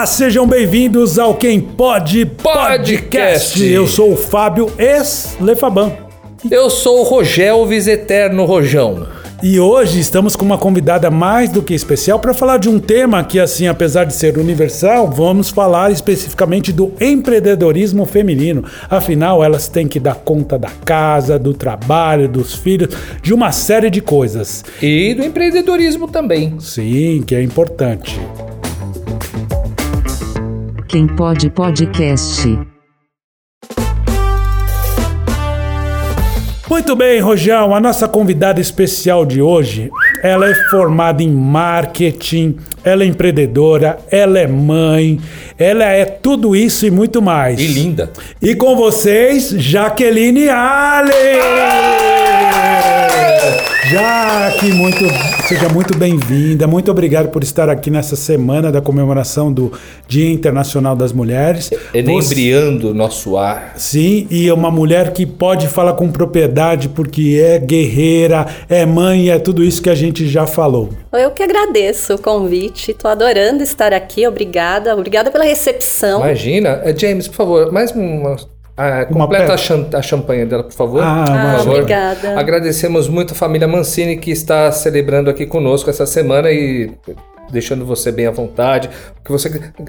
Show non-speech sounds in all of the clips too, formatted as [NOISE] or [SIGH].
Olá, sejam bem-vindos ao Quem Pode Podcast. Podcast. Eu sou o Fábio ex-Lefaban. Eu sou o Rogelvis Eterno Rojão. E hoje estamos com uma convidada mais do que especial para falar de um tema que, assim, apesar de ser universal, vamos falar especificamente do empreendedorismo feminino. Afinal, elas têm que dar conta da casa, do trabalho, dos filhos, de uma série de coisas. E do empreendedorismo também. Sim, que é importante. Quem pode podcast. Muito bem, Rojão, a nossa convidada especial de hoje, ela é formada em marketing, ela é empreendedora, ela é mãe, ela é tudo isso e muito mais. E linda. E com vocês, Jaqueline Allen! Jaque, muito, seja muito bem-vinda. Muito obrigado por estar aqui nessa semana da comemoração do Dia Internacional das Mulheres. Enebriando o nosso ar. Sim, e é uma mulher que pode falar com propriedade porque é guerreira, é mãe, é tudo isso que a gente já falou. Eu que agradeço o convite, tô adorando estar aqui, obrigada, obrigada pela recepção. Imagina. Eh, James, por favor, mais uma. Ah, completa pe- a, champanhe dela, por favor. Ah, por Ah, favor. obrigada. Agradecemos muito a família Mancini que está celebrando aqui conosco essa semana e deixando você bem à vontade. Que você,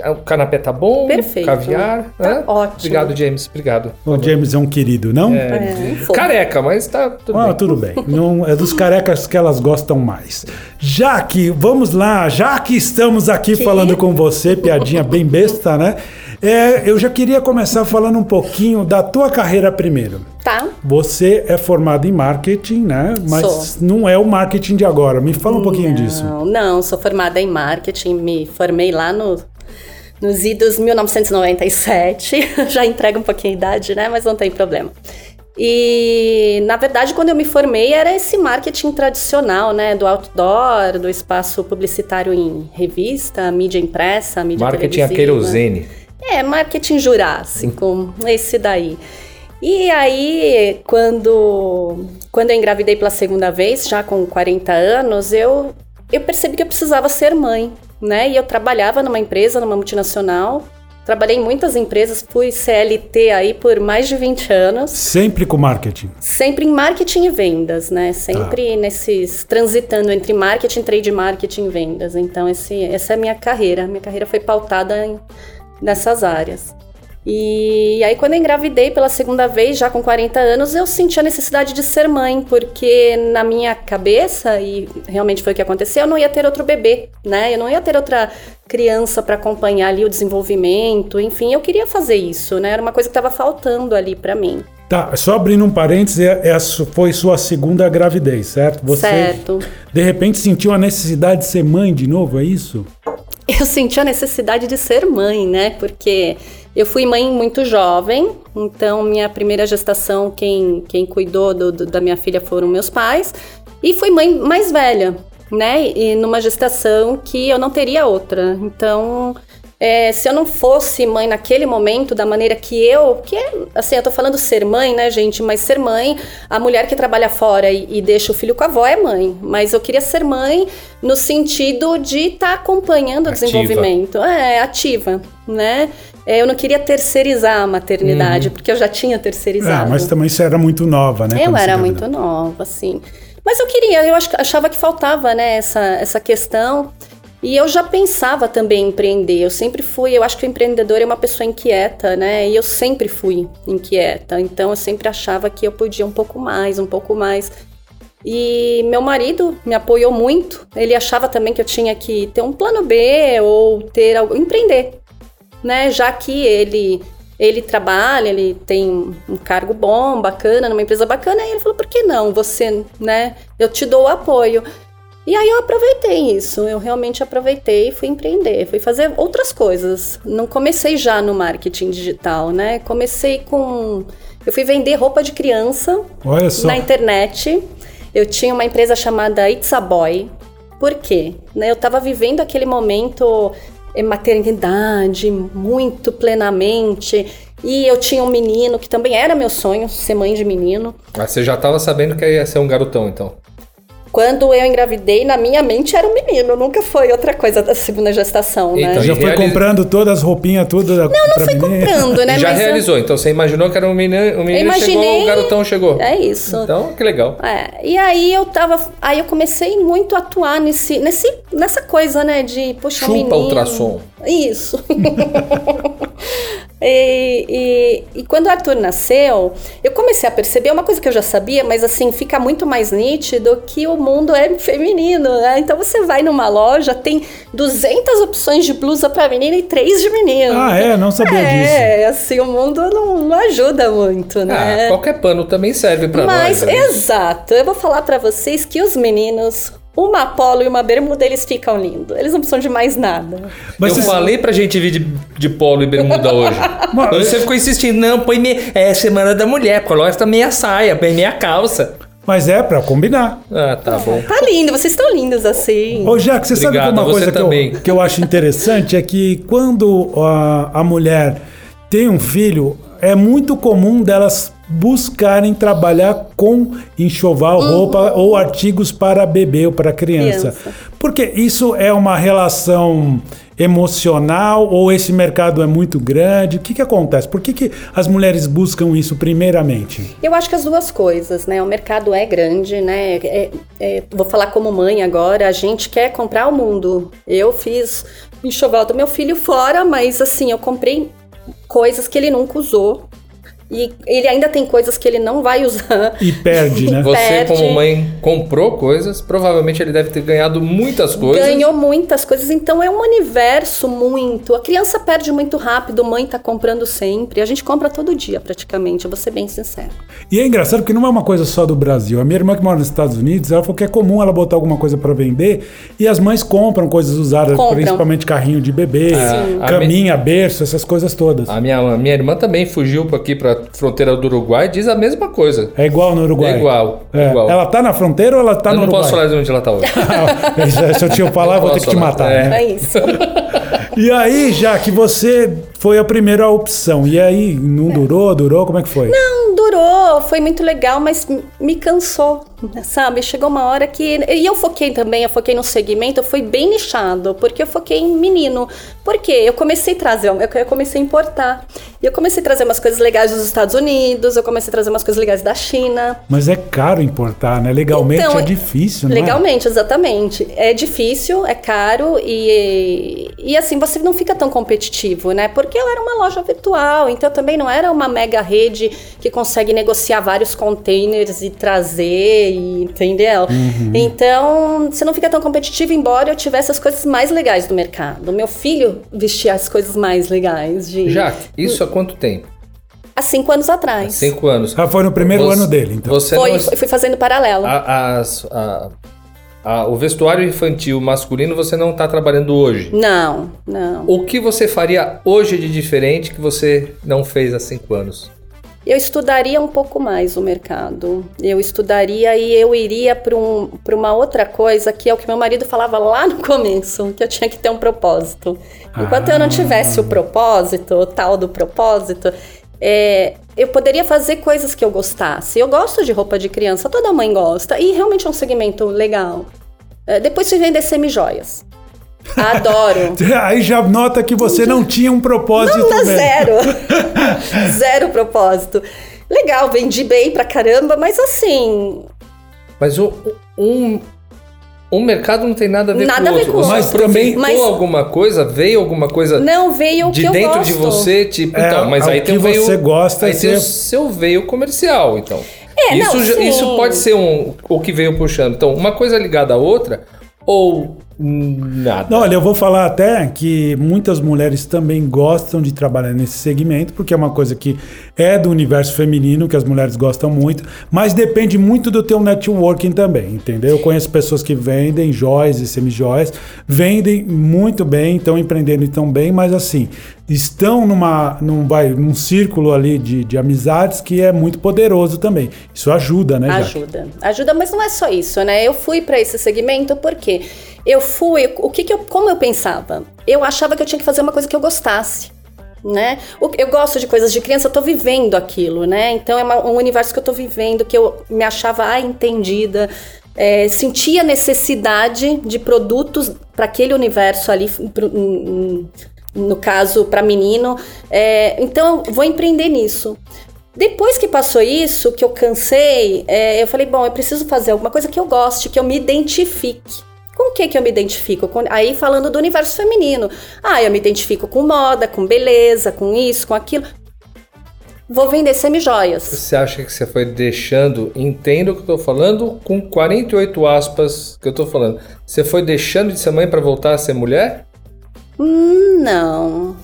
o canapé tá bom? Perfeito. Caviar? Tá hã? ótimo. Obrigado, James. Obrigado. O James é um querido, não? É, fofo. Careca, mas tá tudo Ah, bem. tudo bem. Não, é dos carecas que elas gostam mais. Já que, vamos lá, já que estamos aqui Que? falando com você, piadinha bem besta, né? É, eu já queria começar falando um pouquinho da tua carreira primeiro. Tá? Você é formado em marketing, né? Mas Sou. não é o marketing de agora. Me fala um pouquinho disso. Não, não, sou formada em marketing, me formei lá no, nos idos 1997. [LAUGHS] Já entrega um pouquinho a idade, né? Mas não tem problema. E, na verdade, quando eu me formei, era esse marketing tradicional, né? Do outdoor, do espaço publicitário em revista, mídia impressa, mídia Marketing a televisiva. querosene. É, marketing jurássico, esse daí. E aí, quando, quando eu engravidei pela segunda vez, já com 40 anos, eu, eu percebi que eu precisava ser mãe, né? E eu trabalhava numa empresa, numa multinacional. Trabalhei em muitas empresas, fui CLT aí por mais de 20 anos. Sempre com marketing. Sempre em marketing e vendas, né? Sempre nesses transitando entre marketing, trade marketing e vendas. Então esse, essa é a minha carreira. Minha carreira foi pautada em- nessas áreas. E aí quando eu engravidei pela segunda vez, já com 40 anos, eu senti a necessidade de ser mãe, porque na minha cabeça, e realmente foi o que aconteceu, eu não ia ter outro bebê, né? Eu não ia ter outra criança para acompanhar ali o desenvolvimento, enfim, eu queria fazer isso, né? Era uma coisa que estava faltando ali para mim. Tá, só abrindo um parênteses, é, é su- foi sua segunda gravidez, certo? Você, Certo. de repente, sentiu a necessidade de ser mãe de novo, é isso? [LAUGHS] eu senti a necessidade de ser mãe, né? Porque eu fui mãe muito jovem, então minha primeira gestação, quem, quem cuidou do- do- da minha filha foram meus pais, e fui mãe mais velha, né? E numa gestação que eu não teria outra. Então. É, se eu não fosse mãe naquele momento, da maneira que eu. Que é, assim, eu tô falando ser mãe, né, gente? Mas ser mãe, a mulher que trabalha fora e, e deixa o filho com a avó é mãe. Mas eu queria ser mãe no sentido de estar acompanhando o Ativa. desenvolvimento. É, ativa, né? É, eu não queria terceirizar a maternidade, porque eu já tinha terceirizado. Ah, mas também você era muito nova, né? Eu era muito nova, assim. Mas eu queria, eu ach- achava que faltava, né, essa, essa questão. E eu já pensava também em empreender. Eu sempre fui, eu acho que o empreendedor é uma pessoa inquieta, né? E eu sempre fui inquieta. Então eu sempre achava que eu podia um pouco mais, um pouco mais. E meu marido me apoiou muito. Ele achava também que eu tinha que ter um plano B ou ter algo, empreender, né? Já que ele ele trabalha, ele tem um cargo bom, bacana, numa empresa bacana, e ele falou: "Por que não? Você, né? Eu te dou o apoio". E aí eu aproveitei isso, eu realmente aproveitei e fui empreender, fui fazer outras coisas. Não comecei já no marketing digital, né? Comecei com eu fui vender roupa de criança Olha só. na internet. Eu tinha uma empresa chamada It's a Boy. Por quê? Né, Eu estava vivendo aquele momento eh, maternidade muito plenamente. E eu tinha um menino que também era meu sonho, ser mãe de menino. Mas você já tava sabendo que ia ser um garotão, então. Quando eu engravidei, na minha mente era um menino, nunca foi outra coisa da segunda gestação, né? Então, Já foi comprando todas as roupinhas, tudo Não, não fui comprando, né? [LAUGHS] já mas eu- realizou, então você imaginou que era um menino, um menino imaginei- chegou, o garotão chegou. É isso. Então, que legal. É, e aí eu tava. Aí eu comecei muito a atuar nesse, nesse, nessa coisa, né? De puxa, um Chupa menino. ultrassom. Isso. [LAUGHS] [LAUGHS] e, e, e quando o Arthur nasceu, eu comecei a perceber uma coisa que eu já sabia, mas assim, fica muito mais nítido que o mundo é feminino, né? Então você vai numa loja, tem 200 opções de blusa pra menina e três de menino. Ah, é? Não sabia disso. É, assim, o mundo não, não ajuda muito, né? Ah, qualquer pano também serve pra Mas, nós. né? exato, eu vou falar pra vocês que os meninos, uma polo e uma bermuda, eles ficam lindos. Eles não precisam de mais nada. Mas eu você- falei pra gente vir de, de polo e bermuda hoje. [LAUGHS] Mas- Você ficou insistindo, não, põe meia. É semana da mulher, coloca meia saia, põe meia calça. Mas é pra combinar. Ah, tá bom. Tá lindo, vocês estão lindos assim. Ô, Jack, você sabe que Obrigado, uma coisa que eu, que eu acho interessante é que quando a, a mulher tem um filho, é muito comum delas buscarem trabalhar com enxoval, roupa ou artigos para bebê ou para criança. Criança. Porque isso é uma relação emocional ou esse mercado é muito grande? O que, que acontece? Por que, que as mulheres buscam isso primeiramente? Eu acho que as duas coisas, né? O mercado é grande, né? É- é- vou falar como mãe agora, a gente quer comprar o mundo. Eu fiz enxoval do meu filho fora, mas assim, eu comprei coisas que ele nunca usou. E ele ainda tem coisas que ele não vai usar. E perde, né? [LAUGHS] Você, Perde. como mãe, comprou coisas, provavelmente ele deve ter ganhado muitas coisas. Ganhou muitas coisas, então é um universo muito. A criança perde muito rápido, mãe tá comprando sempre. A gente compra todo dia, praticamente, eu vou ser bem sincera. E é engraçado porque não é uma coisa só do Brasil. A minha irmã que mora nos Estados Unidos, ela falou que é comum ela botar alguma coisa para vender e as mães compram coisas usadas, Compram. principalmente carrinho de bebê, Sim. caminha, berço, essas coisas todas. A minha, a minha irmã também fugiu aqui, pra fronteira do Uruguai, diz a mesma coisa. É igual no Uruguai. É igual, É. igual. Ela tá na fronteira ou ela tá eu no não Uruguai? posso falar de onde ela tá hoje. [LAUGHS] Se eu te falar, eu vou ter que te matar. É. né? É isso. [LAUGHS] E aí, já que você foi a primeira opção, e aí não durou, durou, como é que foi? Não durou, foi muito legal, mas me cansou, sabe? Chegou uma hora que. E eu foquei também, eu foquei no segmento, foi bem nichado, porque eu foquei em menino. Por quê? Eu comecei a trazer, eu eu comecei a importar. E eu comecei a trazer umas coisas legais dos Estados Unidos, eu comecei a trazer umas coisas legais da China. Mas é caro importar, né? Legalmente Então, é difícil, não é? Legalmente, exatamente. É difícil, é caro e, e assim você não fica tão competitivo, né? Porque eu era uma loja virtual, então também não era uma mega rede que consegue negociar vários containers e trazer, e, entendeu? Uhum. Então você não fica tão competitivo, embora eu tivesse as coisas mais legais do mercado. Meu filho vestia as coisas mais legais de Jaque, isso há quanto tempo? há cinco anos atrás. Cinco anos. Ah, foi no primeiro Você- ano dele, então. Você Foi, não... fui fazendo paralelo. a- as- a- a- o vestuário infantil masculino você não está trabalhando hoje. Não, não. O que você faria hoje de diferente que você não fez há cinco anos? Eu estudaria um pouco mais o mercado. Eu estudaria e eu iria para um, pra uma outra coisa que é o que meu marido falava lá no começo, que eu tinha que ter um propósito. Enquanto eu não tivesse o propósito, o tal do propósito, é, eu poderia fazer coisas que eu gostasse. Eu gosto de roupa de criança, toda mãe gosta, e realmente é um segmento legal. É, depois fui vender semi-joias. Adoro. [LAUGHS] Aí já nota que você não tinha um propósito Não, zero. [LAUGHS] zero propósito. Legal, vendi bem pra caramba, mas assim, Mas o- um, um mercado não tem nada a ver Nada com o a ver outro. com o Você outro. aproveitou Mas- alguma coisa, veio alguma coisa não veio o de que eu dentro gosto. de você, tipo, É, então, mas o aí tem o veio, você gosta, aí tem o seu veio comercial, então. É, isso, não, já- isso pode ser um, o que veio puxando. Então, uma coisa ligada à outra ou nada. Não, olha, eu vou falar até que muitas mulheres também gostam de trabalhar nesse segmento, porque é uma coisa que é do universo feminino, que as mulheres gostam muito, mas depende muito do teu networking também, entendeu? Eu conheço pessoas que vendem joias e semijoias, vendem muito bem, estão empreendendo tão bem, mas assim, estão numa, num, vai, num círculo ali de, de amizades que é muito poderoso também. Isso ajuda, né? Ajuda. Ajuda, mas não é só isso, né? Eu fui pra esse segmento porque eu fui, o que que eu, como eu pensava? Eu achava que eu tinha que fazer uma coisa que eu gostasse. Né? Eu gosto de coisas de criança, eu tô vivendo aquilo, né? Então é uma- um universo que eu tô vivendo, que eu me achava ah, entendida. é, sentia necessidade de produtos para aquele universo ali, no caso, para menino. É, então, vou empreender nisso. Depois que passou isso, que eu cansei, é, eu falei, bom, eu preciso fazer alguma coisa que eu goste, que eu me identifique. Com o que que eu me identifico? Com- aí falando do universo feminino. Ah, eu me identifico com moda, com beleza, com isso, com aquilo. Vou vender semijoias. Você acha que você foi deixando, entenda o que eu tô falando, com 48 aspas que eu tô falando. Você foi deixando de ser mãe pra voltar a ser mulher? Hum, Não.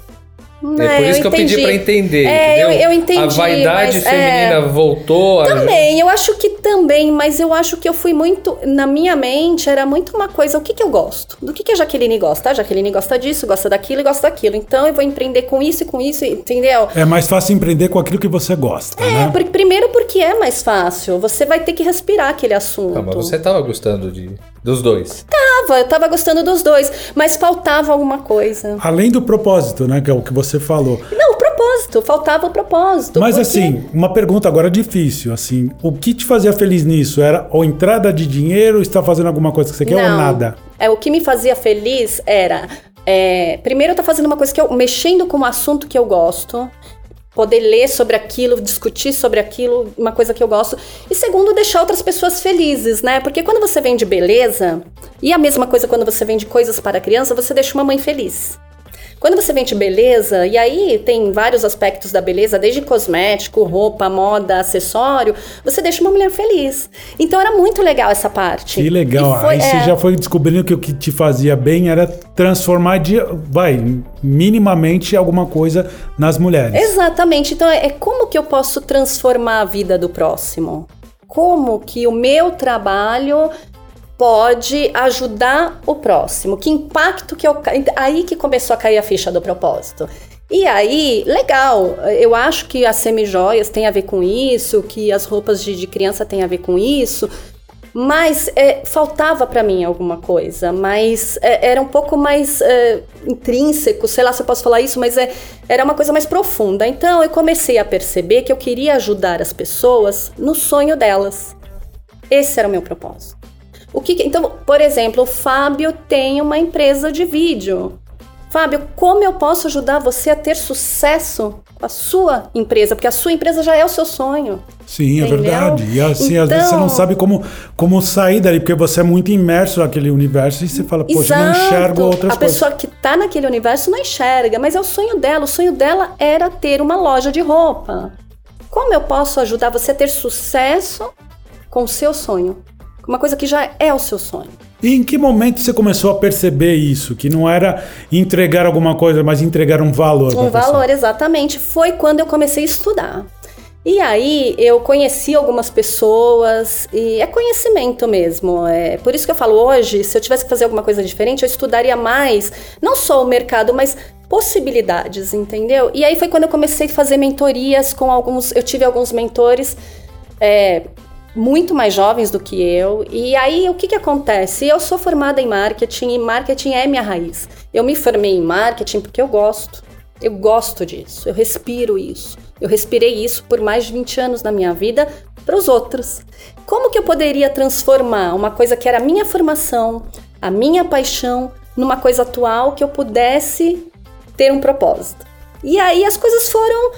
Não, é por isso que eu pedi pra entender, É, eu, eu entendi. A vaidade mas, feminina é, voltou. a- Também, eu acho que também, mas eu acho que eu fui muito. Na minha mente era muito uma coisa, o que, que eu gosto? Do que, que a Jaqueline gosta? A Jaqueline gosta disso, gosta daquilo e gosta daquilo. Então eu vou empreender com isso e com isso, entendeu? É mais fácil empreender com aquilo que você gosta, É, né? por- primeiro porque é mais fácil. Você vai ter que respirar aquele assunto. Ah, mas você tava gostando de, dos dois. Tava, eu tava gostando dos dois, mas faltava alguma coisa. Além do propósito, né? Que é o que você falou. Não, o propósito, faltava o propósito. Mas porque- assim, uma pergunta agora difícil, assim, o que te fazia feliz nisso? Era ou entrada de dinheiro, estar fazendo alguma coisa que você quer ou Não. nada? É, o que me fazia feliz era. é, primeiro, eu tô fazendo uma coisa que eu. mexendo com um assunto que eu gosto. Poder ler sobre aquilo, discutir sobre aquilo, uma coisa que eu gosto. E segundo, deixar outras pessoas felizes, né? Porque quando você vende beleza, e a mesma coisa quando você vende coisas para criança, você deixa uma mãe feliz. Quando você vende beleza, e aí tem vários aspectos da beleza, desde cosmético, roupa, moda, acessório, você deixa uma mulher feliz. Então era muito legal essa parte. Que legal. Foi- Aí você é. já foi descobrindo que o que te fazia bem era transformar de, vai, minimamente alguma coisa nas mulheres. Exatamente. Então, é é como que eu posso transformar a vida do próximo? Como que o meu trabalho pode ajudar o próximo? Que impacto que eu. Aí que começou a cair a ficha do propósito. E aí, legal, eu acho que as semijoias têm a ver com isso, que as roupas de, de criança têm a ver com isso, mas é, faltava pra mim alguma coisa, mas é, era um pouco mais é, intrínseco, sei lá se eu posso falar isso, mas é, era uma coisa mais profunda. Então eu comecei a perceber que eu queria ajudar as pessoas no sonho delas. Esse era o meu propósito. O que, que- então, por exemplo, o Fábio tem uma empresa de vídeo. Fábio, como eu posso ajudar você a ter sucesso com a sua empresa? Porque a sua empresa já é o seu sonho. Sim, é Entendeu? verdade. E assim, às vezes você não Então- sabe como, como sair dali, porque você é muito imerso naquele universo e você fala, poxa, eu não enxergo outras a coisas. pessoa que tá naquele universo não enxerga, mas é o sonho dela. O sonho dela era ter uma loja de roupa. Como eu posso ajudar você a ter sucesso com o seu sonho? Uma coisa que já é o seu sonho. E em que momento você começou a perceber isso? Que não era entregar alguma coisa, mas entregar um valor. Um pra pessoa? valor, exatamente. Foi quando eu comecei a estudar. E aí eu conheci algumas pessoas e é conhecimento mesmo. É por isso que eu falo hoje, se eu tivesse que fazer alguma coisa diferente, eu estudaria mais, não só o mercado, mas possibilidades, entendeu? E aí foi quando eu comecei a fazer mentorias com alguns. Eu tive alguns mentores. é, muito mais jovens do que eu. E aí, o que, que acontece? Eu sou formada em marketing e marketing é minha raiz. Eu me formei em marketing porque eu gosto. Eu gosto disso. Eu respiro isso. Eu respirei isso por mais de 20 anos na minha vida para os outros. Como que eu poderia transformar uma coisa que era a minha formação, a minha paixão, numa coisa atual que eu pudesse ter um propósito? E aí as coisas foram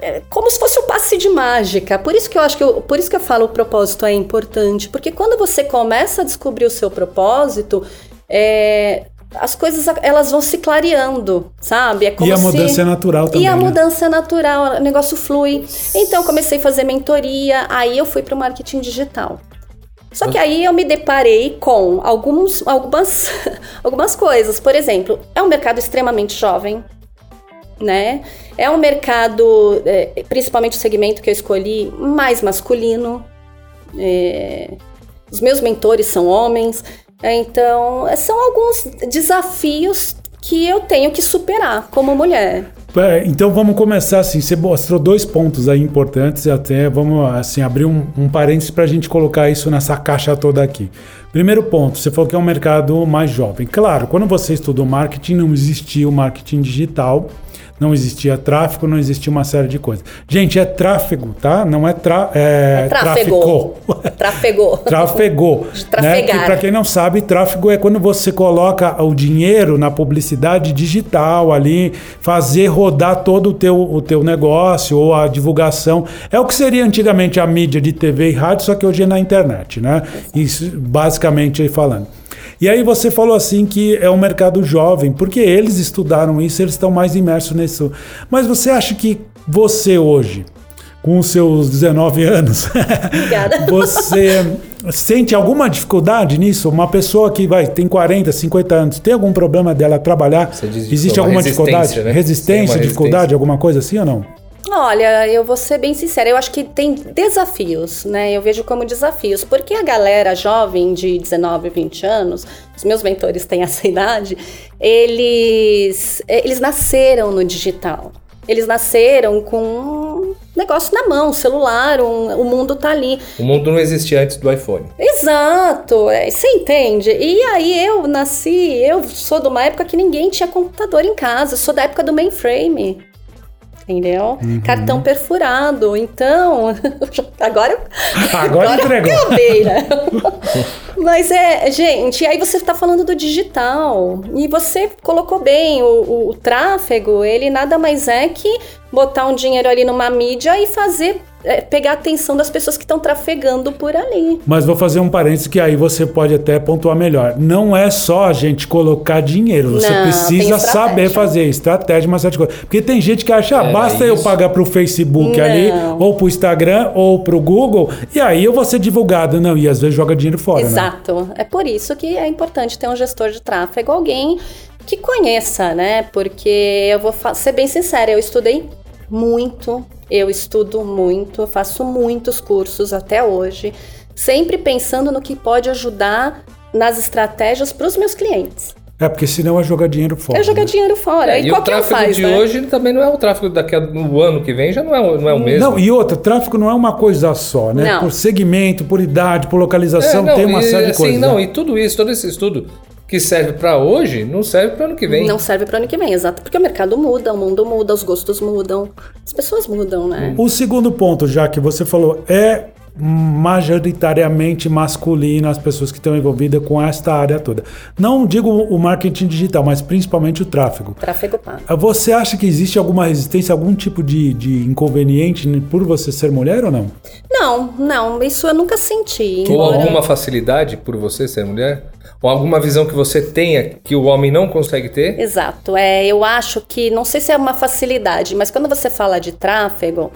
é, como se fosse um passe de mágica. Por isso que eu acho que eu, por isso que eu falo o propósito é importante, porque quando você começa a descobrir o seu propósito, é, as coisas elas vão se clareando, sabe? É como E a se- mudança é natural também. e a né? mudança é natural, o negócio flui. Então eu comecei a fazer mentoria, aí eu fui para o marketing digital. Só que aí eu me deparei com alguns, algumas, [LAUGHS] algumas coisas. Por exemplo, é um mercado extremamente jovem, né? É um mercado, é, principalmente o segmento que eu escolhi, mais masculino. É, os meus mentores são homens. É, Então, é, são alguns desafios que eu tenho que superar como mulher. É, então vamos começar assim. Você mostrou dois pontos aí importantes e até vamos assim abrir um, um parênteses para a gente colocar isso nessa caixa toda aqui. Primeiro ponto, você falou que é um mercado mais jovem. Claro, quando você estudou marketing, não existia o marketing digital não existia tráfego, não existia uma série de coisas. Gente, é tráfego, tá? Não é, tra é, É tráfego. Trafegou. [LAUGHS] Trafegou. Né? [LAUGHS] trafegar. Que, Para quem não sabe, tráfego é quando você coloca o dinheiro na publicidade digital ali, fazer rodar todo o teu, o teu negócio ou a divulgação. É o que seria antigamente a mídia de TV e rádio, só que hoje é na internet, né? Isso, basicamente aí falando. E aí você falou assim que é um mercado jovem, porque eles estudaram isso, eles estão mais imersos nisso. Mas você acha que você hoje, com os seus 19 anos, [LAUGHS] você sente alguma dificuldade nisso? Uma pessoa que vai tem 40, 50 anos, tem algum problema dela trabalhar? Você diz Existe uma alguma resistência, dificuldade? né? Resistência, uma dificuldade, resistência. alguma coisa assim ou não? Olha, eu vou ser bem sincera, eu acho que tem desafios, né? Eu vejo como desafios, porque a galera jovem de 19, 20 anos, os meus mentores têm essa [LAUGHS] idade, eles, eles nasceram no digital. Eles nasceram com um negócio na mão, celular, um- o mundo tá ali. O mundo não existia antes do iPhone. Exato, é, você entende? E aí eu nasci, eu sou de uma época que ninguém tinha computador em casa, sou da época do mainframe. Entendeu? Cartão perfurado. Então, [LAUGHS] [LAUGHS] agora Agora entregou. acabei, né? [LAUGHS] Mas é, gente, aí você está falando do digital. E você colocou bem, o, o- o tráfego, ele nada mais é que botar um dinheiro ali numa mídia e fazer, é, pegar a atenção das pessoas que estão trafegando por ali. Mas vou fazer um parênteses que aí você pode até pontuar melhor. Não é só a gente colocar dinheiro, você Não, precisa saber fazer estratégia, uma série de coisas. Porque tem gente que acha, ah, É, basta é eu pagar pro Facebook Não. ali, ou pro Instagram, ou pro Google, e aí eu vou ser divulgado. Não, e às vezes joga dinheiro fora, né? Exato. É por isso que é importante ter um gestor de tráfego, alguém que conheça, né? Porque eu vou ser bem sincera, eu estudei muito, eu estudo muito, eu faço muitos cursos até hoje, sempre pensando no que pode ajudar nas estratégias para os meus clientes. É, porque senão é jogar dinheiro fora. É jogar né? dinheiro fora. É, e e o qualquer tráfego faz, de né? hoje também não é o tráfego daqui a no ano que vem, já não é, o- não é o mesmo. Não, e outra, tráfego não é uma coisa só, né? Não. Por segmento, por idade, por localização, É, não, tem uma e, série de assim, coisas. Não, né? e tudo isso, todo esse estudo que serve pra hoje, não serve para ano que vem. Não serve para ano que vem, exato. Porque o mercado muda, o mundo muda, os gostos mudam, as pessoas mudam, né? O segundo ponto, já que você falou, é majoritariamente masculino as pessoas que estão envolvidas com esta área toda. Não digo o marketing digital, mas principalmente o tráfego. Tráfego pago. Você acha que existe alguma resistência, algum tipo de, de inconveniente por você ser mulher ou não? Não, não, isso eu nunca senti. Ou embora- alguma facilidade por você ser mulher? Ou alguma visão que você tenha que o homem não consegue ter? Exato, é, eu acho que, não sei se é uma facilidade, mas quando você fala de tráfego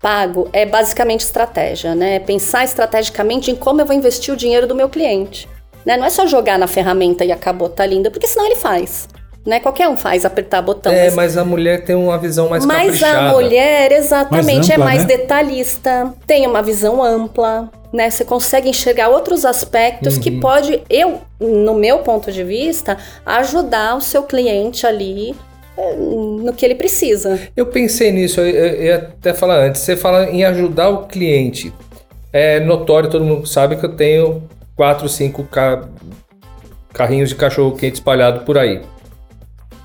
pago, é basicamente estratégia, né? Pensar estrategicamente em como eu vou investir o dinheiro do meu cliente. Né? Não é só jogar na ferramenta e acabou, tá linda, porque senão ele faz. Né? Qualquer um faz apertar botão. é, mas- mas a mulher tem uma visão mais Mas caprichada. a mulher, exatamente, Mais ampla, é mais né? detalhista, tem uma visão ampla, né? Você consegue enxergar outros aspectos Uhum. que pode, eu, no meu ponto de vista, ajudar o seu cliente ali eh, no que ele precisa. Eu pensei nisso, eu, ia até falar antes. Você fala em ajudar o cliente. É notório, todo mundo sabe que eu tenho quatro, cinco ca- carrinhos de cachorro quente espalhado por aí.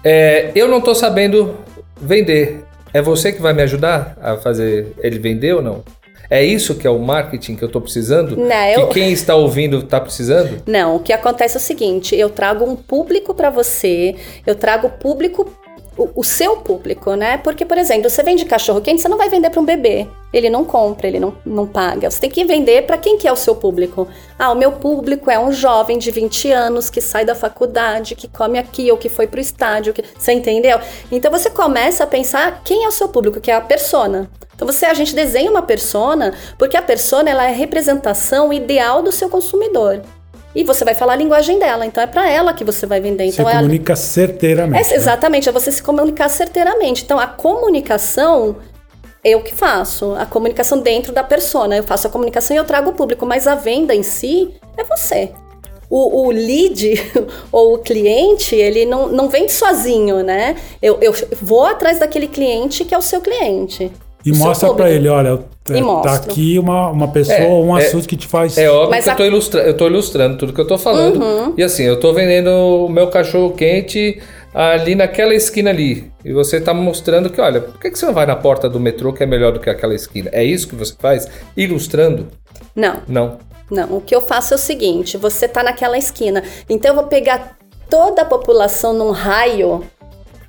É, eu não tô sabendo vender. É você que vai me ajudar a fazer ele vender ou não? É isso que é o marketing que eu tô precisando? Não, eu- Que quem está ouvindo tá precisando? Não, o que acontece é o seguinte: eu trago um público para você, eu trago público, o, o seu público, né? Porque, por exemplo, você vende cachorro quente, você não vai vender para um bebê. Ele não compra, ele não, não paga. Você tem que vender para quem que é o seu público. Ah, o meu público é um jovem de 20 anos que sai da faculdade, que come aqui ou que foi pro estádio. Que... Você entendeu? Então você começa a pensar quem é o seu público, que é a persona. Então você a gente desenha uma persona, porque a persona ela é a representação ideal do seu consumidor. E você vai falar a linguagem dela, então é para ela que você vai vender. Você Então é, a- comunica certeiramente. é exatamente, é você se comunicar certeiramente. Então a comunicação eu que faço, a comunicação dentro da persona. Eu faço a comunicação e eu trago o público, mas a venda em si é você. O, o lead [LAUGHS] ou o cliente, ele não, não vem sozinho, né? Eu, eu vou atrás daquele cliente que é o seu cliente. E seu mostra pra público. ele, olha, E tá aqui uma, uma pessoa, É, um é- assunto que te faz. É óbvio Mas que a- eu, tô ilustra eu tô ilustrando tudo que eu tô falando. Uhum. E assim, eu tô vendendo o meu cachorro quente ali naquela esquina ali. E você tá mostrando que, olha, por que, que você não vai na porta do metrô que é melhor do que aquela esquina? É isso que você faz? Ilustrando? Não, Não. não. O que eu faço é o seguinte: você tá naquela esquina. Então eu vou pegar toda a população num raio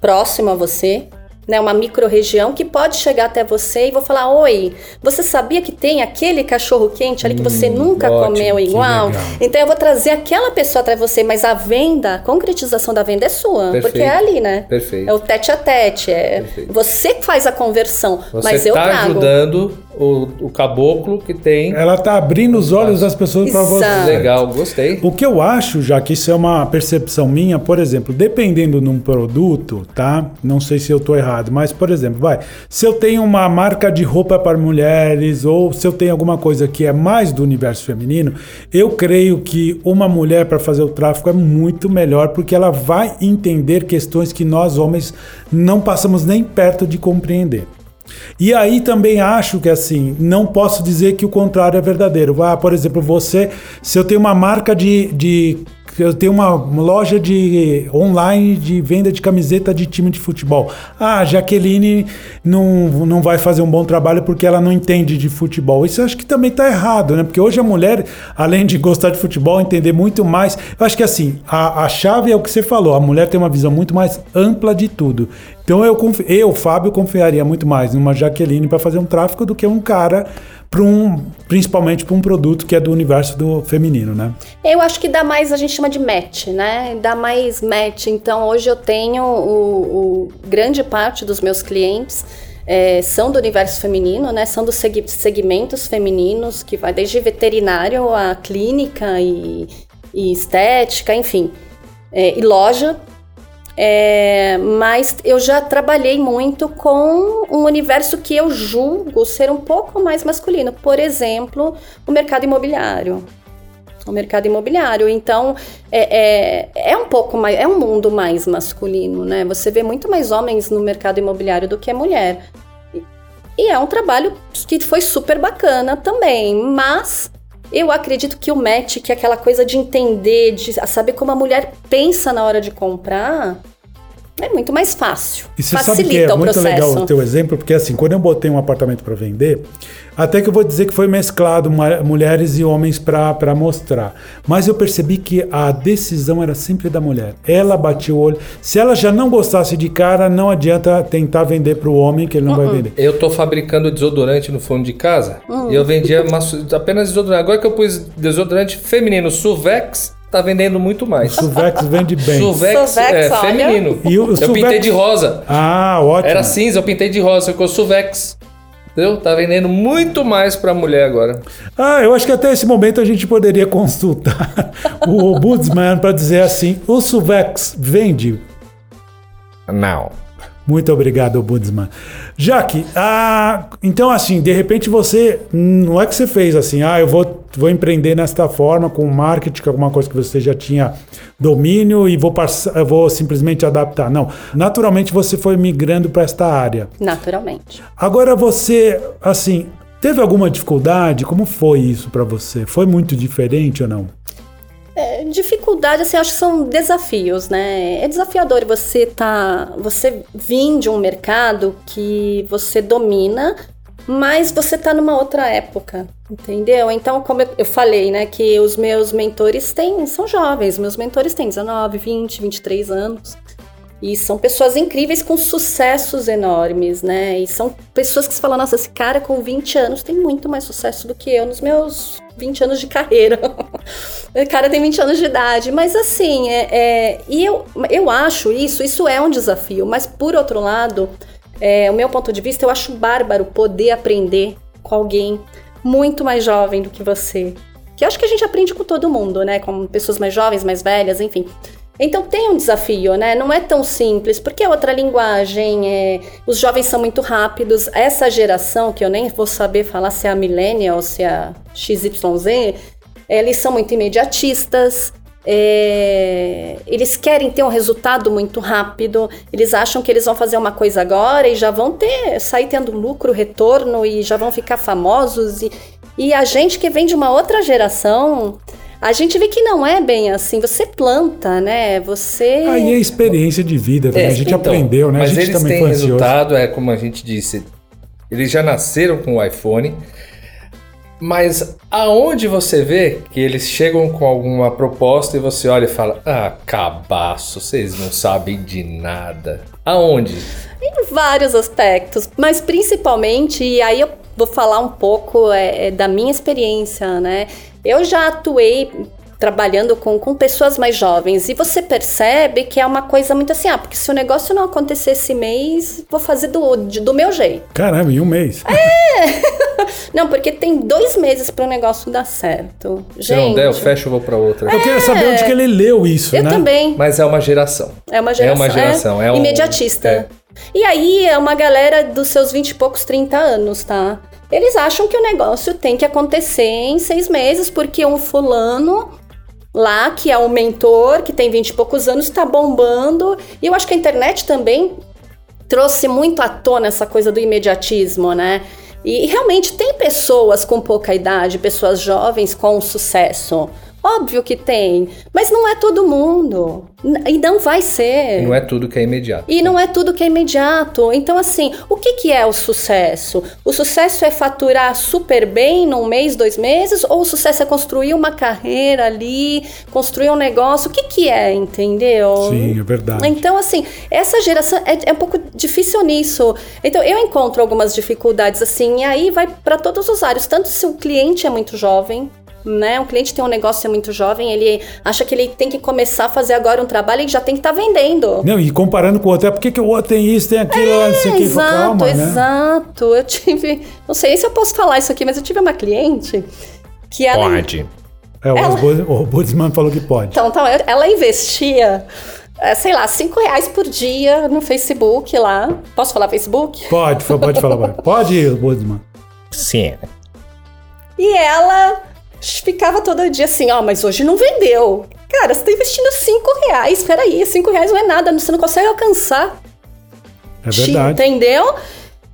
próximo a você. Né, uma micro-região que pode chegar até você e vou falar: Oi, você sabia que tem aquele cachorro quente ali que você nunca ótimo, comeu igual? Então eu vou trazer aquela pessoa até você, mas a venda, a concretização da venda é sua. Perfeito. Porque é ali, né? Perfeito. É o tete a tete. É Perfeito. você que faz a conversão. Você mas eu tá trago. ajudando o, o caboclo que tem. Ela tá abrindo os olhos das pessoas pra você. Legal, gostei. O que eu acho, já que isso é uma percepção minha, por exemplo, dependendo de um produto, tá? Não sei se eu tô errado, mas, por exemplo, vai. Se eu tenho uma marca de roupa para mulheres, ou se eu tenho alguma coisa que é mais do universo feminino, eu creio que uma mulher para fazer o tráfico é muito melhor, porque ela vai entender questões que nós homens não passamos nem perto de compreender. E aí também acho que assim, não posso dizer que o contrário é verdadeiro. Ah, por exemplo, você, se eu tenho uma marca de, de eu tenho uma loja de online de venda de camiseta de time de futebol. Ah, a Jaqueline não, não vai fazer um bom trabalho porque ela não entende de futebol. Isso eu acho que também está errado, né? Porque hoje a mulher, além de gostar de futebol, entender muito mais. Eu acho que assim, a, a chave é o que você falou. A mulher tem uma visão muito mais ampla de tudo. Então eu, eu Fábio, confiaria muito mais numa Jaqueline para fazer um tráfico do que um cara para um, principalmente para um produto que é do universo do feminino, né? Eu acho que dá mais, a gente chama de match, né? Dá mais match. Então, hoje eu tenho o, o- grande parte dos meus clientes é, são do universo feminino, né? São dos segmentos femininos, que vai desde veterinário a clínica e, e estética, enfim. É, e loja. É, mas eu já trabalhei muito com um universo que eu julgo ser um pouco mais masculino. Por exemplo, o mercado imobiliário o mercado imobiliário. Então, é, é, é um pouco mais, é um mundo mais masculino, né? Você vê muito mais homens no mercado imobiliário do que mulher. E, é um trabalho que foi super bacana também, mas eu acredito que o match, que é aquela coisa de entender, de saber como a mulher pensa na hora de comprar, é muito mais fácil. E você Facilita sabe que é o muito processo. legal o teu exemplo, porque assim, quando eu botei um apartamento para vender, até que eu vou dizer que foi mesclado mulheres e homens para mostrar. Mas eu percebi que a decisão era sempre da mulher. Ela batia o olho. Se ela já não gostasse de cara, não adianta tentar vender para o homem, que ele não vai Uh-uh. vender. Eu tô fabricando desodorante no fundo de casa Hum. e eu vendia apenas desodorante. Agora que eu pus desodorante feminino Suvex, tá vendendo muito mais. O Suvex vende bem. Suvex, Suvex, é olha. feminino. E o eu Suvex- pintei de rosa. Ah, ótimo. Era cinza, eu pintei de rosa, ficou Suvex. Entendeu? Tá vendendo muito mais pra mulher agora. Ah, eu acho que até esse momento a gente poderia consultar [LAUGHS] o Budsman para dizer assim: o Suvex vende Não. Muito obrigado, Budsman. Jaque, ah, então assim, de repente você, não é que você fez assim, ah, eu vou, vou empreender nesta forma, com marketing, alguma coisa que você já tinha domínio e vou, passar, vou simplesmente adaptar. Não, naturalmente você foi migrando para esta área. Naturalmente. Agora você, assim, teve alguma dificuldade? Como foi isso para você? Foi muito diferente ou não? É, dificuldade, assim, acho que são desafios, né? É desafiador você tá, você vir de um mercado que você domina, mas você tá numa outra época, entendeu? Então, como eu, falei, né, que os meus mentores têm, são jovens, meus mentores têm 19, 20, 23 anos. E são pessoas incríveis com sucessos enormes, né? E são pessoas que você fala, nossa, esse cara com 20 anos tem muito mais sucesso do que eu nos meus 20 anos de carreira. [LAUGHS] o cara tem 20 anos de idade. Mas assim, é, é- e eu, eu acho isso, isso é um desafio. Mas por outro lado, é, o meu ponto de vista, eu acho bárbaro poder aprender com alguém muito mais jovem do que você. Que eu acho que a gente aprende com todo mundo, né? Com pessoas mais jovens, mais velhas, enfim. Então tem um desafio, né? Não é tão simples, porque é outra linguagem, é... os jovens são muito rápidos. Essa geração, que eu nem vou saber falar se é a millennial, se é a XYZ, eles são muito imediatistas. é, eles querem ter um resultado muito rápido, eles acham que eles vão fazer uma coisa agora e já vão ter, sair tendo lucro, retorno e já vão ficar famosos. E, e a gente que vem de uma outra geração, a gente vê que não é bem assim. Você planta, né? Você. Aí é experiência de vida, também. É, a gente então, aprendeu, né? Mas a gente eles também têm foi resultado, é como a gente disse, eles já nasceram com o iPhone, mas aonde você vê que eles chegam com alguma proposta e você olha e fala, ah, cabaço, vocês não sabem de nada. Aonde? Em vários aspectos, mas principalmente, e aí eu vou falar um pouco é, é, da minha experiência, né? Eu já atuei trabalhando com, com pessoas mais jovens e você percebe que é uma coisa muito assim, ah, porque se o negócio não acontecer esse mês, vou fazer do, de- do meu jeito. Caramba, em um mês. [LAUGHS] Não, porque tem dois meses para o negócio dar certo. Se não Gente, der, eu fecho e vou pra outra. Eu queria saber onde que ele leu isso, eu né? também. Mas é uma geração. É uma geração. É uma geração, é um- imediatista. é. E aí é uma galera dos seus 20 e poucos, 30 anos, tá? Eles acham que o negócio tem que acontecer em seis meses, porque um fulano lá, que é o mentor, que tem 20 e poucos anos, tá bombando. E eu acho que a internet também trouxe muito à tona essa coisa do imediatismo, né? E realmente tem pessoas com pouca idade, pessoas jovens com sucesso. Óbvio que tem, mas não é todo mundo. E não vai ser. E não é tudo que é imediato. E não é tudo que é imediato. Então, assim, o que, que é o sucesso? O sucesso é faturar super bem num mês, dois meses? Ou o sucesso é construir uma carreira ali, construir um negócio? O que, que é, entendeu? Sim, é verdade. Então, assim, essa geração é, é um pouco difícil nisso. Então, eu encontro algumas dificuldades, assim, e aí vai para todos os áreas. Tanto se o cliente é muito jovem, né? O cliente tem um negócio é muito jovem, ele acha que ele tem que começar a fazer agora um trabalho e já tem que estar vendendo. Não, e comparando com o outro, é por que, que o outro tem isso, tem aquilo, não sei o que. exato, Calma, né? exato. Eu tive, não sei se eu posso falar isso aqui, mas eu tive uma cliente que ela É, o, Ela- Osbo- o Budsman falou que pode. Então, então ela investia, é, sei lá, 5 reais por dia no Facebook lá. Posso falar Facebook? Pode, pode falar. Pode, [LAUGHS] pode ir, Budsman. Sim. E ela ficava todo dia assim, ó, mas hoje não vendeu. Cara, você tá investindo 5 reais, peraí, 5 reais não é nada, você não consegue alcançar. É verdade. Entendeu?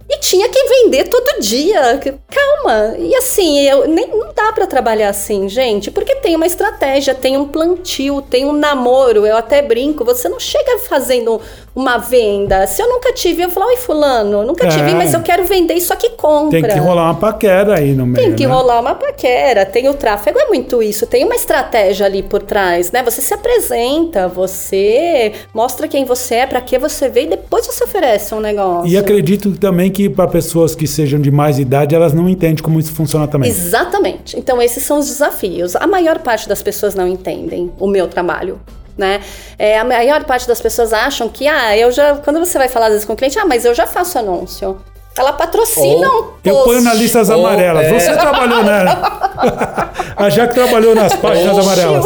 E tinha que vender todo dia. Calma. E assim, eu, nem, não dá pra trabalhar assim, gente, porque tem uma estratégia, tem um plantio, tem um namoro. Eu até brinco, você não chega fazendo uma venda. Se eu nunca tive, eu falo, oi, fulano, nunca É. tive, mas eu quero vender isso aqui, compra. Tem que rolar uma paquera aí no meio. Tem que né? rolar uma paquera, tem o tráfego, é muito isso, tem uma estratégia ali por trás, né? Você se apresenta, você mostra quem você é, pra que você veio e depois você oferece um negócio. E acredito também que para pessoas que sejam de mais idade, elas não entendem como isso funciona também. Exatamente. Então, esses são os desafios. A maior parte das pessoas não entendem o meu trabalho. Né? É, a maior parte das pessoas acham que, ah, eu já. Quando você vai falar às vezes com o cliente, ah, mas eu já faço anúncio. Ela patrocina Ou um Eu post. ponho na listas Ou, amarelas. é. Você trabalhou nela. [LAUGHS] A Jaque trabalhou nas páginas amarelas.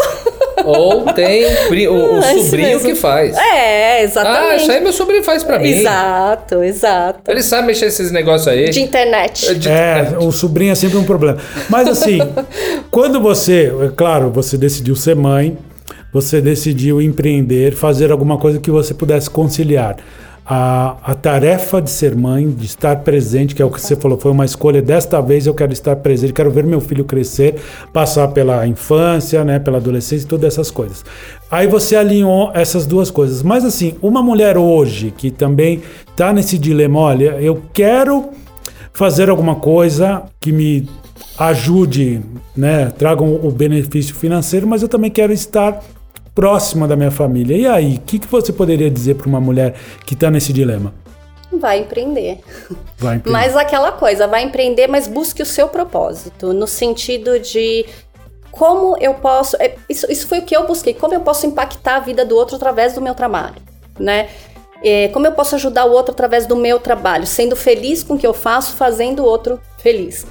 Ou tem o, o- É sobrinho mesmo. que faz. É, ah, exatamente. isso aí meu sobrinho faz pra mim. Exato, exato. Ele sabe mexer esses negócios aí. De internet. De- É, o sobrinho é sempre um problema. Mas assim, [LAUGHS] quando você, é claro, você decidiu ser mãe, você decidiu empreender, fazer alguma coisa que você pudesse conciliar. A, a tarefa de ser mãe, de estar presente, que é o que você falou, foi uma escolha. Desta vez eu quero estar presente, quero ver meu filho crescer, passar pela infância, né, pela adolescência e todas essas coisas. Aí você alinhou essas duas coisas. Mas assim, uma mulher hoje que também está nesse dilema, olha, eu quero fazer alguma coisa que me ajude, né, traga o o benefício financeiro, mas eu também quero estar próxima da minha família. E aí, o que, que você poderia dizer para uma mulher que está nesse dilema? Vai empreender. Vai empreender. Mas aquela coisa, vai empreender, mas busque o seu propósito. No sentido de como eu posso. é, Isso, isso foi o que eu busquei. Como eu posso impactar a vida do outro através do meu trabalho, né? É, como eu posso ajudar o outro através do meu trabalho, sendo feliz com o que eu faço, fazendo o outro feliz.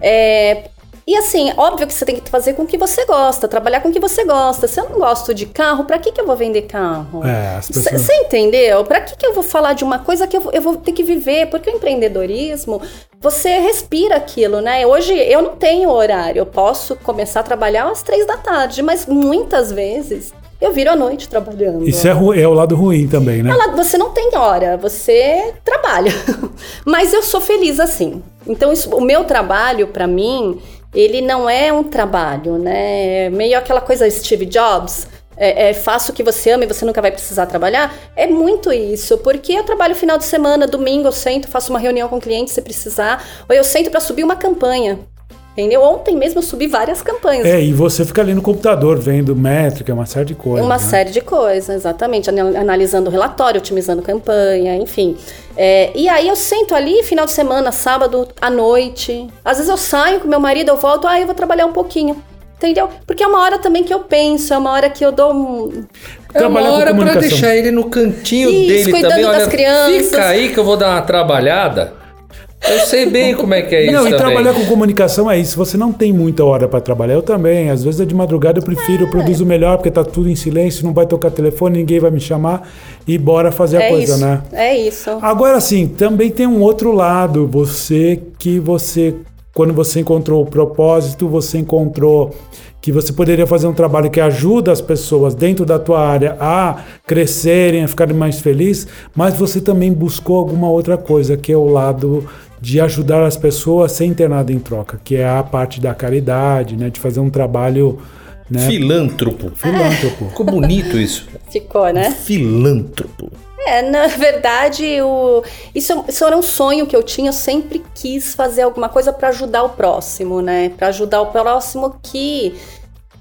É, E assim, óbvio que você tem que fazer com o que você gosta, trabalhar com o que você gosta. Se eu não gosto de carro, pra que, que eu vou vender carro? É, as Você pessoas... entendeu? Pra que, que eu vou falar de uma coisa que eu vou, eu vou ter que viver? Porque o empreendedorismo, você respira aquilo, né? Hoje eu não tenho horário, eu posso começar a trabalhar às três da tarde, mas muitas vezes eu viro à noite trabalhando. Isso é, é o lado ruim também, né? Ela- você não tem hora, você trabalha. [LAUGHS] Mas eu sou feliz assim. Então, isso- o meu trabalho, pra mim, ele não é um trabalho, né? É meio aquela coisa Steve Jobs. É, é, faça o que você ama e você nunca vai precisar trabalhar. É muito isso, porque eu trabalho final de semana, domingo eu sento, faço uma reunião com o cliente se precisar, ou eu sento pra subir uma campanha. Entendeu? Ontem mesmo eu subi várias campanhas. É, e você fica ali no computador vendo métrica, uma série de coisas. Uma né? série de coisas, exatamente. Anal- Analisando o relatório, otimizando campanha, enfim. É, e aí eu sento ali, final de semana, sábado à noite. Às vezes eu saio com meu marido, eu volto, ah, eu vou trabalhar um pouquinho. Entendeu? Porque é uma hora também que eu penso, é uma hora que eu dou um. É uma hora pra comunicação. deixar ele no cantinho Isso, dele cuidando também. das Olha, crianças. fica aí que eu vou dar uma trabalhada. Eu sei bem como é que é isso Não, e também. trabalhar com comunicação é isso. Você não tem muita hora para trabalhar. Eu também. Às vezes é de madrugada, eu prefiro, É. eu produzo melhor, porque tá tudo em silêncio, não vai tocar telefone, ninguém vai me chamar e bora fazer a é coisa, isso. né? É isso. Agora sim, também tem um outro lado. Você que você, quando você encontrou o propósito, você encontrou que você poderia fazer um trabalho que ajuda as pessoas dentro da tua área a crescerem, a ficarem mais felizes, mas você também buscou alguma outra coisa, que é o lado de ajudar as pessoas sem ter nada em troca, que é a parte da caridade, né, de fazer um trabalho, né, Filântropo. filântropo. Ficou bonito isso. Ficou, né? Filântropo. É, na verdade, o... isso, isso era um sonho que eu tinha. Eu sempre quis fazer alguma coisa para ajudar o próximo, né? Para ajudar o próximo que.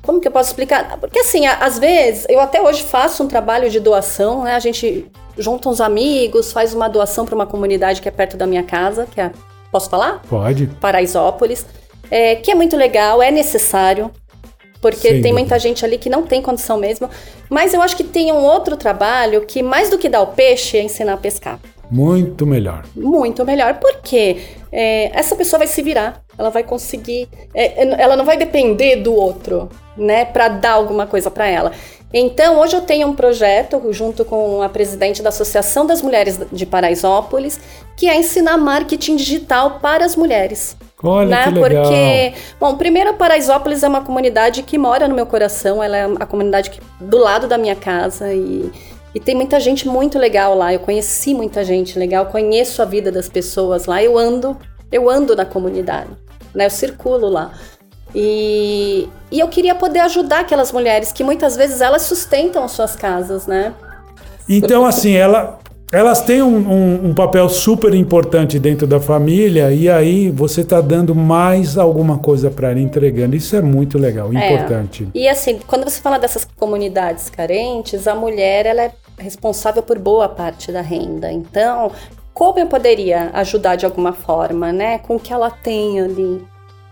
Como que eu posso explicar? Porque assim, às vezes, eu até hoje faço um trabalho de doação, né? A gente junta uns amigos, faz uma doação para uma comunidade que é perto da minha casa, que é. Posso falar? Pode? Paraisópolis, é, que é muito legal, é necessário, porque Sem tem muita gente ali que não tem condição mesmo. Mas eu acho que tem um outro trabalho que, mais do que dar o peixe, é ensinar a pescar. Muito melhor. Muito melhor, porque é, essa pessoa vai se virar, ela vai conseguir, é, ela não vai depender do outro, né, para dar alguma coisa para ela. Então, hoje eu tenho um projeto junto com a presidente da Associação das Mulheres de Paraisópolis, que é ensinar marketing digital para as mulheres. Olha né? que legal. Porque, bom, primeiro Paraisópolis é uma comunidade que mora no meu coração, ela é a comunidade que, do lado da minha casa e, e tem muita gente muito legal lá. Eu conheci muita gente legal, conheço a vida das pessoas lá. Eu ando, eu ando na comunidade, né? Eu circulo lá. E, e eu queria poder ajudar aquelas mulheres que muitas vezes elas sustentam as suas casas, né? Então, assim, ela, elas têm um, um- um papel super importante dentro da família e aí você está dando mais alguma coisa para ela, entregando. Isso é muito legal, É. importante. E assim, quando você fala dessas comunidades carentes, a mulher ela é responsável por boa parte da renda. Então, como eu poderia ajudar de alguma forma, né? Com o que ela tem ali.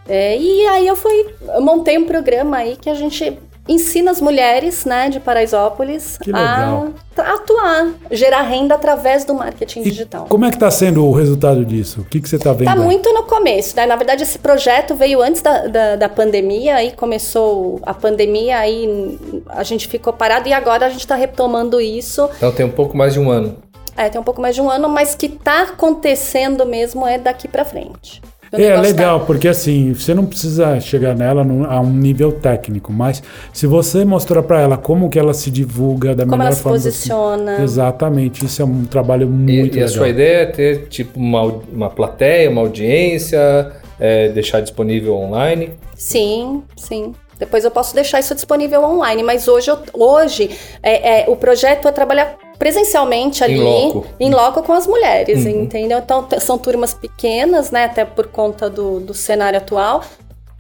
É, e aí eu fui, eu montei um programa aí que a gente ensina as mulheres, né, de Paraisópolis a tra- atuar, gerar renda através do marketing E digital. como é que está sendo o resultado disso? O que, que você está vendo? Tá aí? muito no começo, né? Na verdade, esse projeto veio antes da, da, da pandemia, aí começou a pandemia, aí a gente ficou parado e agora a gente tá retomando isso. Então tem um pouco mais de um ano. É, tem um pouco mais de um ano, mas que tá acontecendo mesmo é daqui pra frente. É legal, tá- porque assim, você não precisa chegar nela num- a um nível técnico, mas se você mostrar para ela como que ela se divulga da Como melhor ela se forma posiciona. possível. Exatamente, isso é um trabalho E, muito e a legal. sua ideia é ter tipo uma, uma plateia, uma audiência, é, deixar disponível online. Sim, sim. Depois eu posso deixar isso disponível online, mas hoje, eu- hoje é, é, o projeto é trabalhar presencialmente ali, loco. em loco com as mulheres, entendeu? Então são turmas pequenas, né? Até por conta do, do cenário atual,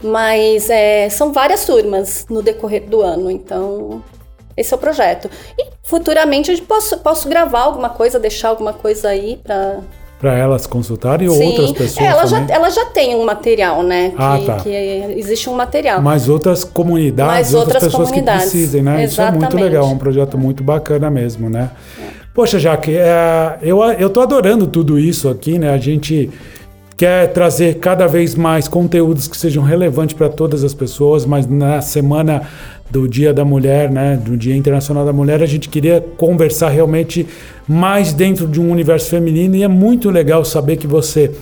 mas é, são várias turmas no decorrer do ano, então esse é o projeto. E futuramente eu posso, posso gravar alguma coisa, deixar alguma coisa aí pra. Para elas consultarem ou Sim. outras pessoas É, ela, já, também. ela já tem um material, né? Que, Ah, tá. que existe um material. Mas outras comunidades, Mais outras, outras pessoas comunidades. que precisem, né? Isso é muito Exatamente. legal, é um projeto muito bacana mesmo, né? Poxa, Jaque, é, eu, eu tô adorando tudo isso aqui, né? A gente quer trazer cada vez mais conteúdos que sejam relevantes para todas as pessoas, mas na semana do Dia da Mulher, né, do Dia Internacional da Mulher, a gente queria conversar realmente mais dentro de um universo feminino e é muito legal saber que você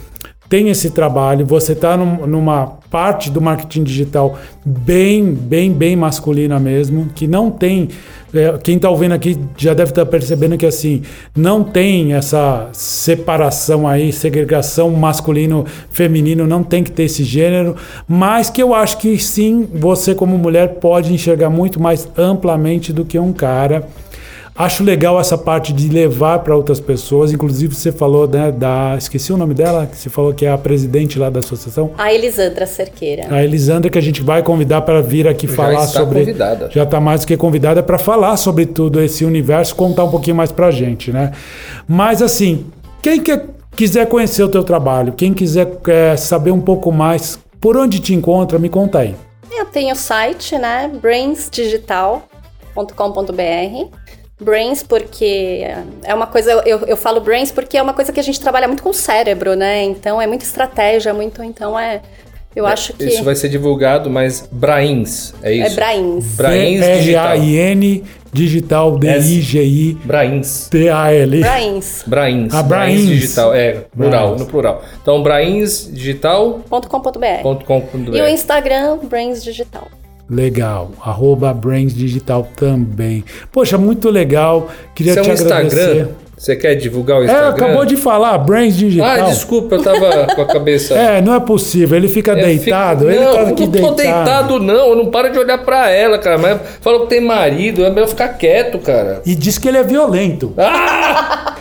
tem esse trabalho, você está num, numa parte do marketing digital bem, bem, bem masculina mesmo, que não tem. É, quem está ouvindo aqui já deve estar tá percebendo que assim não tem essa separação aí, segregação masculino-feminino, não tem que ter esse gênero, mas que eu acho que sim, você como mulher pode enxergar muito mais amplamente do que um cara. Acho legal essa parte de levar para outras pessoas. Inclusive, você falou né, da. Esqueci o nome dela, que você falou que é a presidente lá da associação. A Elisandra Cerqueira. A Elisandra, que a gente vai convidar para vir aqui já falar está sobre. Convidada. Já está mais do que convidada para falar sobre tudo esse universo, contar um pouquinho mais para a gente, né? Mas assim, quem quer, quiser conhecer o teu trabalho, quem quiser é, saber um pouco mais, por onde te encontra, me conta aí. Eu tenho o site, né? brainsdigital.com.br Brains, porque é uma coisa, eu, eu falo brains porque é uma coisa que a gente trabalha muito com o cérebro, né? Então é muita estratégia, muito, então é. Eu é, acho que. Isso vai ser divulgado, mas Brains, é isso? É Brains. Brains R-A-I-N digital D-I-G-I. Brains. T-A-L. Brains. Brains. Ah, Brains. digital, é, plural, no plural. Então, brainsdigital.com.br. E o Instagram, Brains Digital. Legal. Arroba Brains Digital também. Poxa, muito legal. Queria Seu te Instagram, agradecer. Você quer divulgar o É, Instagram? acabou de falar, Brains Digital. Ah, desculpa, eu tava com a cabeça. [LAUGHS] É, não é possível. Ele fica Eu deitado. fico- Ele não, tá eu aqui não tô deitado, não. Eu não paro de olhar pra ela, cara. Mas falou que tem marido, é melhor ficar quieto, cara. E diz que ele é violento. [LAUGHS]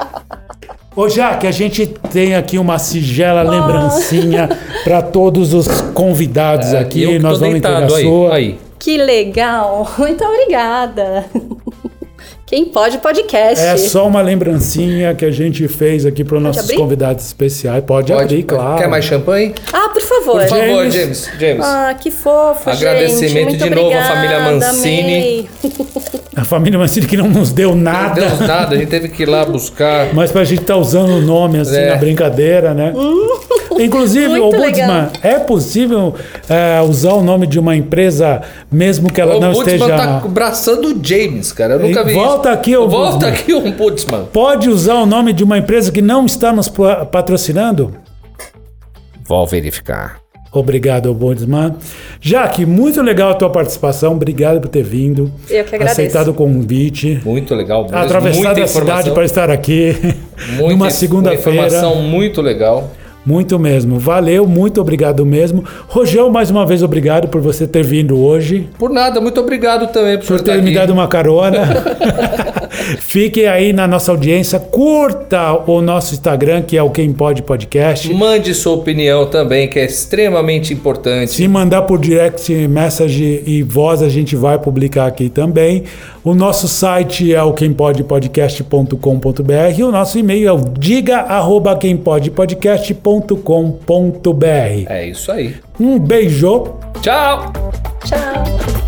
Ô, Jaque, a gente tem aqui uma sigela lembrancinha para todos os convidados É, aqui. eu que tô Nós vamos entregar a sua. aí. Que legal! Muito obrigada! Quem pode, podcast. É só uma lembrancinha que a gente fez aqui para os nossos abrir? convidados especiais. Pode, Pode, abrir, claro. Quer mais champanhe? Ah, por favor. Por favor, James. James. James. Ah, que fofo, Agradecimento gente. Muito de novo à obrigada, família Mancini. amei. A família Mancini que não nos deu Não nada. deu nada, a gente teve que ir lá buscar. Mas pra gente estar usando o nome assim É. na brincadeira, né? [LAUGHS] Inclusive, Muito o. Budsman, é possível é, usar o nome de uma empresa mesmo que ela O não Butzman esteja. tá abraçando o James, cara. Eu nunca E vi volta isso. aqui, ô Volta aqui, um Butzman. Pode usar o nome de uma empresa que não está nos pa- patrocinando? Vou verificar. Obrigado, Ombudsman. Jaque, muito legal a tua participação. Obrigado por ter vindo. Eu que agradeço. Aceitado o convite. Muito legal. mesmo. Atravessado a cidade para estar aqui. Muita numa in- segunda-feira. Uma informação muito legal. Muito mesmo. Valeu, muito obrigado mesmo. Rogel, mais uma vez, obrigado por você ter vindo hoje. Por nada, muito obrigado também por, Por estar ter me dado uma carona. [LAUGHS] Fique aí na nossa audiência. Curta o nosso Instagram, que é o Quem Pode Podcast. Mande sua opinião também, que é extremamente importante. Se mandar por direct message e voz, a gente vai publicar aqui também. O nosso site é o quempodepodcast.com.br e o nosso e-mail é o É isso aí. Um beijo. Tchau! Tchau!